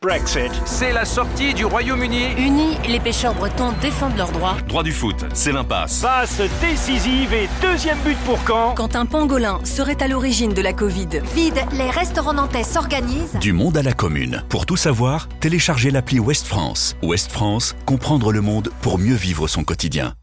Brexit, c'est la sortie du Royaume-Uni. Unis, les pêcheurs bretons défendent leurs droits. Droit du foot, c'est l'impasse. Passe décisive et deuxième but pour quand Quand un pangolin serait à l'origine de la Covid. Vide, les restaurants nantais s'organisent. Du monde à la commune. Pour tout savoir, téléchargez l'appli Ouest France. Ouest France, comprendre le monde pour mieux vivre son quotidien.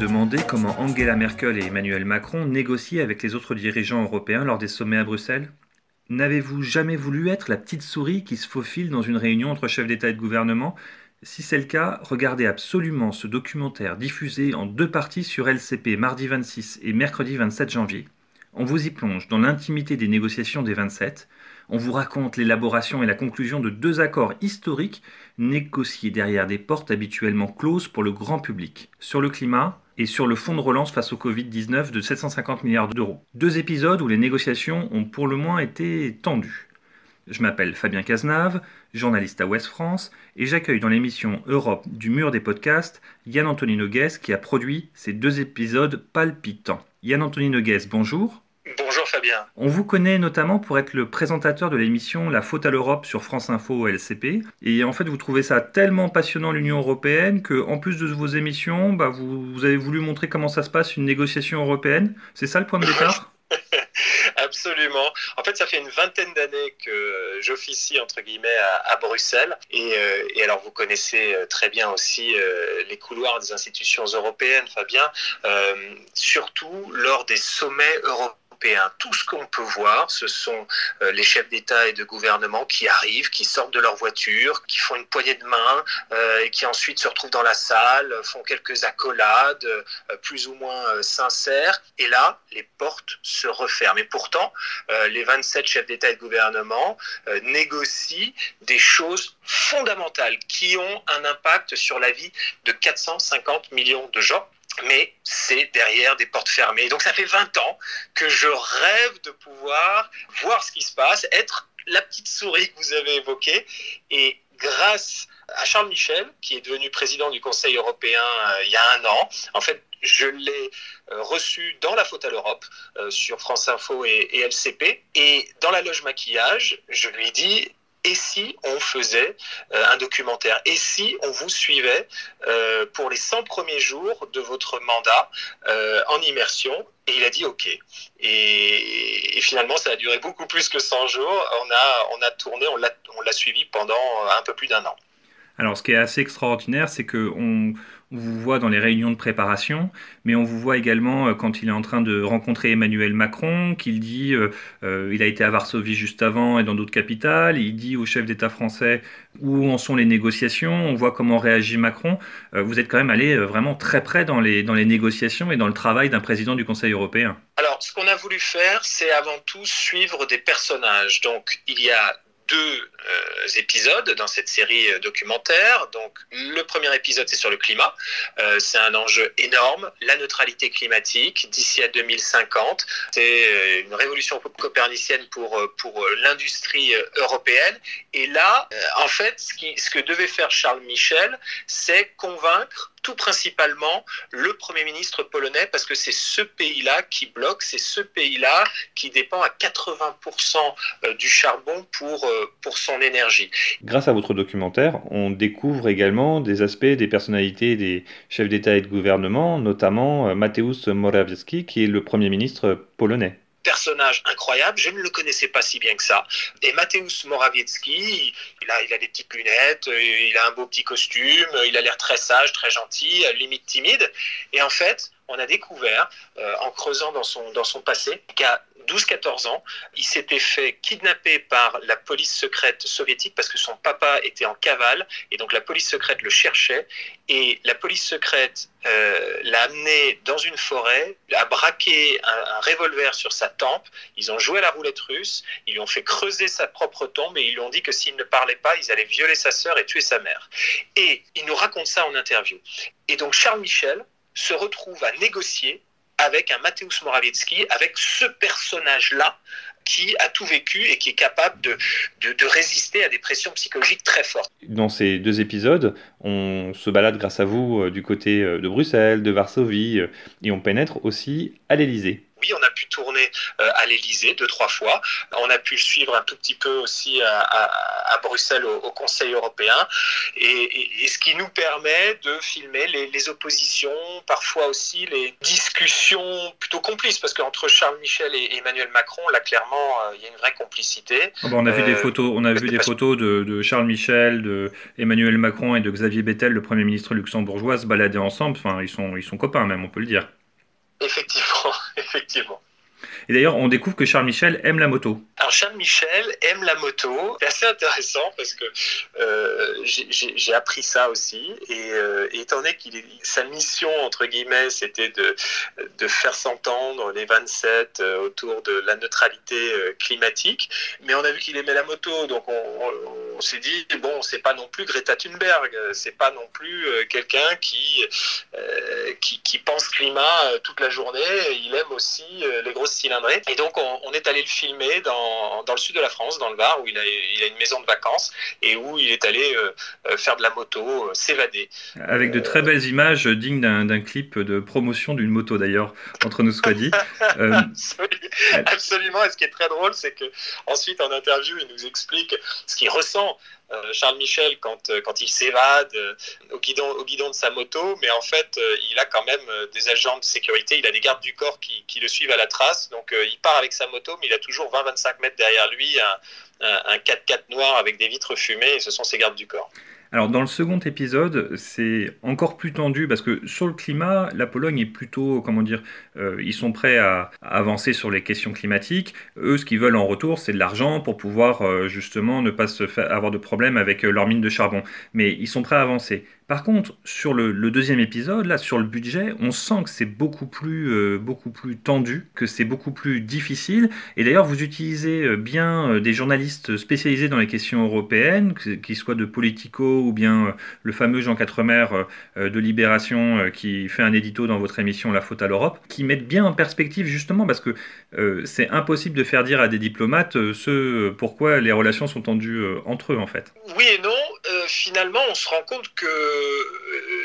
Demandé comment Angela Merkel et Emmanuel Macron négociaient avec les autres dirigeants européens lors des sommets à Bruxelles N'avez-vous jamais voulu être la petite souris qui se faufile dans une réunion entre chefs d'État et de gouvernement? Si c'est le cas, regardez absolument ce documentaire diffusé en deux parties sur LCP mardi 26 et mercredi 27 janvier. On vous y plonge dans l'intimité des négociations des 27. On vous raconte l'élaboration et la conclusion de deux accords historiques négociés derrière des portes habituellement closes pour le grand public, sur le climat et sur le fonds de relance face au Covid-19 de 750 milliards d'euros. Deux épisodes où les négociations ont pour le moins été tendues. Je m'appelle Fabien Cazenave, journaliste à Ouest France, et j'accueille dans l'émission Europe du mur des podcasts Yann Anthony Noguès qui a produit ces deux épisodes palpitants. Yann Anthony Noguès, bonjour. Fabien. On vous connaît notamment pour être le présentateur de l'émission La faute à l'Europe sur France Info LCP. Et en fait, vous trouvez ça tellement passionnant l'Union européenne que, en plus de vos émissions, bah, vous, vous avez voulu montrer comment ça se passe une négociation européenne. C'est ça le point de départ? Absolument. En fait, ça fait une vingtaine d'années que j'officie entre guillemets à, à Bruxelles. Et, euh, et, alors, vous connaissez euh, très bien aussi euh, les couloirs des institutions européennes, Fabien, euh, surtout lors des sommets européens. Tout ce qu'on peut voir, ce sont euh, les chefs d'État et de gouvernement qui arrivent, qui sortent de leur voiture, qui font une poignée de main euh, et qui ensuite se retrouvent dans la salle, font quelques accolades euh, plus ou moins sincères. Et là, les portes se referment. Et pourtant, les 27 chefs d'État et de gouvernement négocient des choses fondamentales qui ont un impact sur la vie de 450 millions de gens mais c'est derrière des portes fermées. Donc ça fait 20 ans que je rêve de pouvoir voir ce qui se passe, être la petite souris que vous avez évoquée, et grâce à Charles Michel, qui est devenu président du Conseil européen euh, il y a un an, en fait, je l'ai euh, reçu dans La Faute à l'Europe euh, sur France Info et, et, LCP. Et dans la loge maquillage, je lui dis et si on faisait euh, un documentaire? Et si on vous suivait euh, pour les 100 premiers jours de votre mandat euh, en immersion? Et il a dit OK. Et, finalement, ça a duré beaucoup plus que 100 jours. On a, on a tourné, on l'a suivi pendant un peu plus d'un an. Alors, ce qui est assez extraordinaire, c'est que on, vous voit dans les réunions de préparation, mais on vous voit également euh, quand il est en train de rencontrer Emmanuel Macron, qu'il dit, euh, euh, il a été à Varsovie juste avant et dans d'autres capitales, il dit au chef d'État français où en sont les négociations, on voit comment réagit Macron. Euh, vous êtes quand même allé vraiment très près dans les, dans les négociations et dans le travail d'un président du Conseil européen. Alors, ce qu'on a voulu faire, c'est avant tout suivre des personnages. Donc, il y a deux euh, épisodes dans cette série documentaire. Donc, le premier épisode, c'est sur le climat. Euh, c'est un enjeu énorme. La neutralité climatique d'ici à 2050. C'est une révolution copernicienne pour, pour l'industrie européenne. Et là, en fait, ce que devait faire Charles Michel, c'est convaincre tout principalement le Premier ministre polonais parce que c'est ce pays-là qui bloque, c'est ce pays-là qui dépend à 80% du charbon pour, pour son énergie. Grâce à votre documentaire, on découvre également des aspects des personnalités des chefs d'État et de gouvernement, notamment Mateusz Morawiecki, qui est le Premier ministre polonais personnage incroyable. Je ne le connaissais pas si bien que ça. Et Mateusz Morawiecki, il a, il a des petites lunettes, il a un beau petit costume, il a l'air très sage, très gentil, limite timide. Et en fait, on a découvert, euh, en creusant dans son, dans son passé, qu'à 12-14 ans, il s'était fait kidnapper par la police secrète soviétique parce que son papa était en cavale et donc la police secrète le cherchait et la police secrète euh, l'a amené dans une forêt, a braqué un, revolver sur sa tempe, ils ont joué à la roulette russe, ils lui ont fait creuser sa propre tombe et ils lui ont dit que s'il ne parlait pas, ils allaient violer sa sœur et tuer sa mère. Et il nous raconte ça en interview. Et donc Charles Michel, se retrouve à négocier avec un Mateusz Morawiecki, avec ce personnage-là qui a tout vécu et qui est capable de, de, résister à des pressions psychologiques très fortes. Dans ces deux épisodes, on se balade grâce à vous euh, du côté euh, de Bruxelles, de Varsovie, euh, et on pénètre aussi à l'Elysée. Oui, on a pu tourner euh, à l'Elysée deux, trois fois. On a pu le suivre un tout petit peu aussi à, Bruxelles au, Conseil européen. Et, ce qui nous permet de filmer les, oppositions, parfois aussi les discussions plutôt complices, parce qu'entre Charles Michel et Emmanuel Macron, là, clairement, euh, il y a une vraie complicité. Ah on a vu des euh, photos, on a vu des photos de, Charles Michel, de Emmanuel Macron et de Xavier Bettel, le Premier ministre luxembourgeois, se balader ensemble. Enfin, ils sont, ils sont copains même, on peut le dire. Effectivement, effectivement. Et d'ailleurs, on découvre que Charles Michel aime la moto. Alors Charles Michel aime la moto. C'est assez intéressant parce que euh, j'ai appris ça aussi. Et, euh, étant donné qu'il sa mission entre guillemets, c'était de, faire s'entendre les 27 euh, autour de la neutralité climatique. Mais on a vu qu'il aimait la moto, donc on, s'est dit bon, c'est pas non plus Greta Thunberg, c'est pas non plus quelqu'un qui, qui pense climat toute la journée. Il aime aussi les grosses cylindres et donc, on, est allé le filmer dans, dans, le sud de la France, dans le Var, où il a, il a une maison de vacances et où il est allé euh, euh, faire de la moto, euh, s'évader. Avec de très belles images dignes d'un clip de promotion d'une moto, d'ailleurs, entre nous soit dit. Absolument. Et ce qui est très drôle, c'est que ensuite en interview, il nous explique ce qu'il ressent Charles Michel quand, euh, quand il s'évade euh, au guidon, de sa moto, mais en fait, il a quand même des agents de sécurité, il a des gardes du corps qui, qui le suivent à la trace. Donc, il part avec sa moto, mais il a toujours 20-25 mètres derrière lui un, un, un 4x4 noir avec des vitres fumées, et ce sont ses gardes du corps. Alors dans le second épisode, c'est encore plus tendu parce que sur le climat, la Pologne est plutôt, comment dire, euh, ils sont prêts à, avancer sur les questions climatiques. Eux, ce qu'ils veulent en retour, c'est de l'argent pour pouvoir euh, justement ne pas avoir de problème avec euh, leur mine de charbon. Mais ils sont prêts à avancer. Par contre, sur le, deuxième épisode, là, sur le budget, on sent que c'est beaucoup plus, euh, beaucoup plus tendu, que c'est beaucoup plus difficile. Et d'ailleurs, vous utilisez euh, bien euh, des journalistes spécialisés dans les questions européennes, qu'ils soient de Politico ou bien le fameux Jean Quatremer de Libération qui fait un édito dans votre émission La faute à l'Europe, qui mettent bien en perspective justement parce que c'est impossible de faire dire à des diplomates ce pourquoi les relations sont tendues entre eux en fait. Oui et non. finalement, on se rend compte que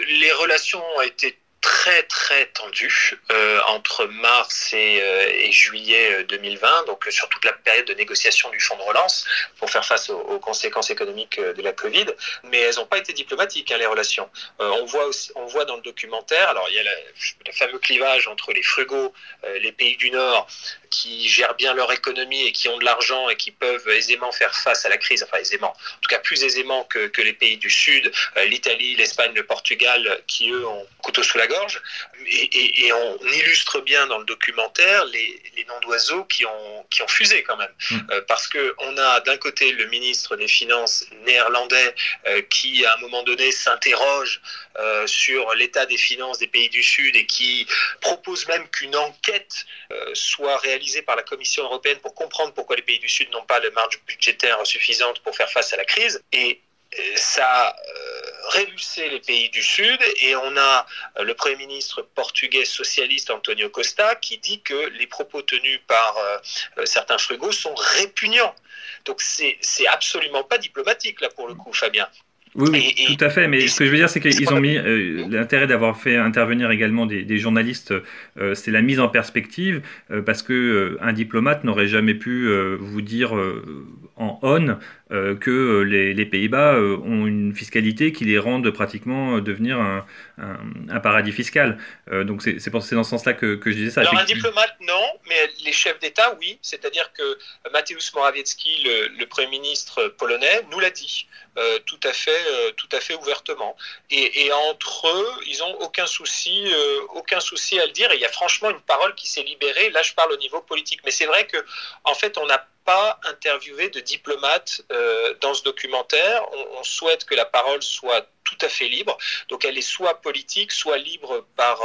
les relations ont été très très tendu euh, entre mars et, euh, juillet 2020, euh, donc sur toute la période de négociation du fonds de relance pour faire face aux, conséquences économiques de la Covid. Mais elles n'ont pas été diplomatiques, hein, les relations. on, voit on voit dans le documentaire, alors il y a le fameux clivage entre les frugaux, les pays du Nord, qui gèrent bien leur économie et qui ont de l'argent et qui peuvent aisément faire face à la crise, enfin aisément, en tout cas plus aisément que, que les pays du Sud, l'Italie, l'Espagne, le Portugal, qui eux ont couteau sous la gorge et, on illustre bien dans le documentaire les, noms d'oiseaux qui ont, qui ont fusé quand même. Mm. Euh, parce qu'on a d'un côté le ministre des Finances néerlandais euh, qui, à un moment donné, s'interroge euh, sur l'état des finances des pays du Sud et qui propose même qu'une enquête soit réalisée par la Commission européenne pour comprendre pourquoi les pays du Sud n'ont pas le marge budgétaire suffisante pour faire face à la crise. Et ça a euh, révulsé les pays du Sud et on a euh, le Premier ministre portugais socialiste Antonio Costa qui dit que les propos tenus par euh, certains frugaux sont répugnants. Donc c'est absolument pas diplomatique là pour le coup, Fabien. Oui, tout à fait. Mais ce que je veux dire, c'est qu'ils ont mis l'intérêt d'avoir fait intervenir également des, journalistes, c'est la mise en perspective, parce que un diplomate n'aurait jamais pu vous dire en on euh, que euh, les, Pays-Bas euh, ont une fiscalité qui les rend pratiquement devenir un, paradis fiscal. donc c'est dans ce sens-là que, je disais ça. Alors un diplomate, non, mais les chefs d'État, oui. C'est-à-dire que Mateusz Morawiecki, le, Premier ministre polonais, nous l'a dit. tout à fait, tout à fait ouvertement. Et, entre eux, ils n'ont aucun souci, aucun souci à le dire. Et il y a franchement une parole qui s'est libérée. Là, je parle au niveau politique, mais c'est vrai que, en fait, on n'a pas interviewé de diplomates euh, dans ce documentaire. On, souhaite que la parole soit tout à fait libre. Donc elle est soit politique, soit libre par,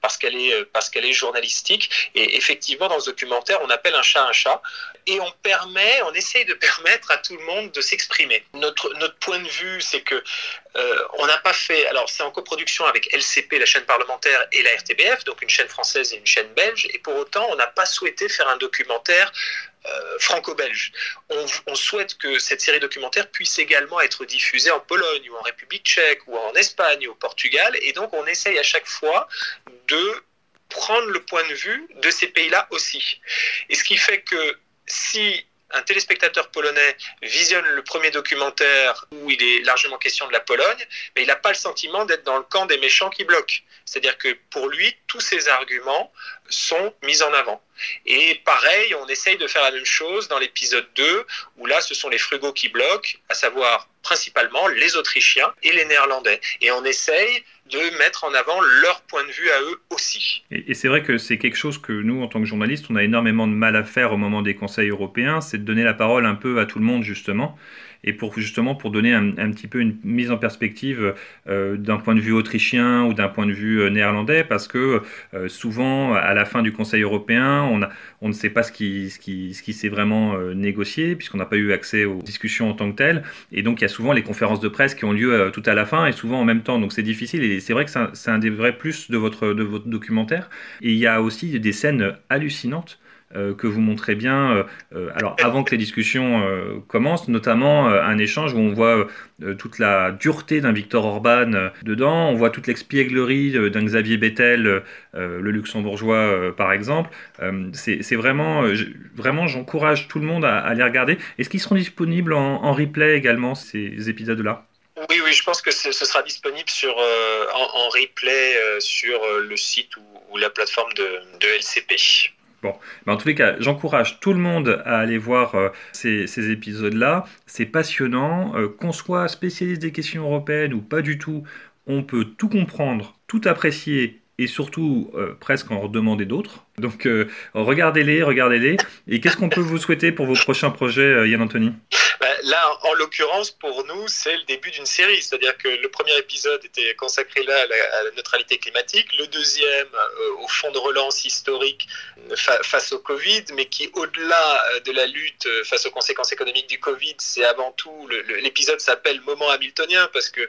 parce qu'elle est, parce qu'elle est journalistique. Et effectivement, dans ce documentaire, on appelle un chat un chat. Et on permet, on essaye de permettre à tout le monde de s'exprimer. Notre, notre point de vue, c'est que euh, on n'a pas fait, alors c'est en coproduction avec LCP, la chaîne parlementaire, et la RTBF, donc une chaîne française et une chaîne belge, et pour autant, on n'a pas souhaité faire un documentaire euh, franco-belge. On, on, souhaite que cette série documentaire puisse également être diffusée en Pologne ou en République tchèque ou en Espagne ou au Portugal, et donc on essaye à chaque fois de prendre le point de vue de ces pays-là aussi. Et ce qui fait que si un téléspectateur polonais visionne le premier documentaire où il est largement question de la Pologne, mais il n'a pas le sentiment d'être dans le camp des méchants qui bloquent. C'est-à-dire que pour lui, tous ces arguments sont mis en avant. Et pareil, on essaye de faire la même chose dans l'épisode 2, où là, ce sont les frugaux qui bloquent, à savoir principalement les Autrichiens et les Néerlandais. Et on essaye de mettre en avant leur point de vue à eux aussi. Et, c'est vrai que c'est quelque chose que nous, en tant que journalistes, on a énormément de mal à faire au moment des conseils européens, c'est de donner la parole un peu à tout le monde, justement et pour justement pour donner un, petit peu une mise en perspective euh, d'un point de vue autrichien ou d'un point de vue euh, néerlandais, parce que euh, souvent à la fin du Conseil européen, on, ne sait pas ce qui, s'est vraiment négocié, puisqu'on n'a pas eu accès aux discussions en tant que telles, et donc il y a souvent les conférences de presse qui ont lieu tout à la fin et souvent en même temps, donc c'est difficile, et c'est vrai que c'est un, des vrais plus de votre documentaire, et il y a aussi des scènes hallucinantes euh, que vous montrez bien, euh, alors avant que les discussions euh, commencent, notamment un échange où on voit toute la dureté d'un Victor Orban dedans, on voit toute l'expièglerie d'un Xavier Bettel, le luxembourgeois par exemple. c'est vraiment, vraiment j'encourage tout le monde à, à les regarder. Est-ce qu'ils seront disponibles en, replay également, ces épisodes-là? Oui, oui, je pense que ce sera disponible sur, euh, en, replay euh, sur le site ou, la plateforme de LCP. En tous les cas, j'encourage tout le monde à aller voir euh, ces, ces épisodes-là. C'est passionnant. Euh, Qu'on soit spécialiste des questions européennes ou pas du tout, on peut tout comprendre, tout apprécier et surtout euh, presque en redemander d'autres. Donc regardez-les, regardez-les. Et qu'est-ce qu'on peut vous souhaiter pour vos prochains projets, Yann Anthony? Là, en l'occurrence, pour nous, c'est le début d'une série. C'est-à-dire que le premier épisode était consacré là à la, neutralité climatique, le deuxième euh, au fond de relance historique fa face au Covid, mais qui, au-delà de la lutte face aux conséquences économiques du Covid, c'est avant tout, l'épisode s'appelle Moment Hamiltonien parce que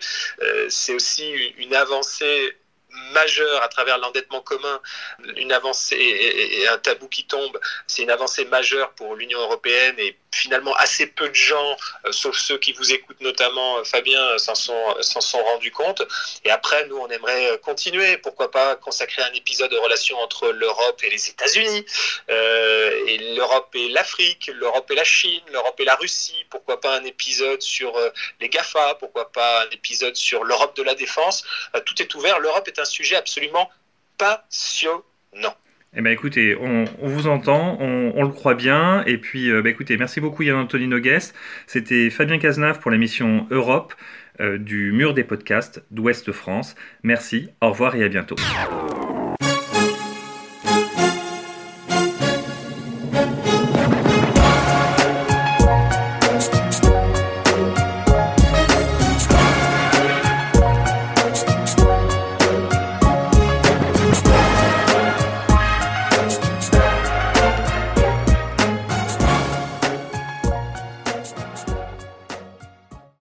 euh, c'est aussi une avancée majeure à travers l'endettement commun, une avancée et un tabou qui tombe, c'est une avancée majeure pour l'Union européenne et finalement assez peu de gens, euh, sauf ceux qui vous écoutent notamment, euh, Fabien, euh, s'en sont, rendus compte. Et après, nous, on aimerait continuer. Pourquoi pas consacrer un épisode de relation entre l'Europe et les États-Unis, l'Europe et l'Afrique, l'Europe et la Chine, l'Europe et la Russie. Pourquoi pas un épisode sur les GAFA Pourquoi pas un épisode sur l'Europe de la défense Tout est ouvert. L'Europe est un sujet absolument passionnant. Eh ben écoutez, on, vous entend, on, le croit bien. Et puis, euh, bah écoutez, merci beaucoup Yann-Anthony Nogues. C'était Fabien Cazenave pour l'émission Europe euh, du Mur des podcasts d'Ouest France. Merci, au revoir et à bientôt.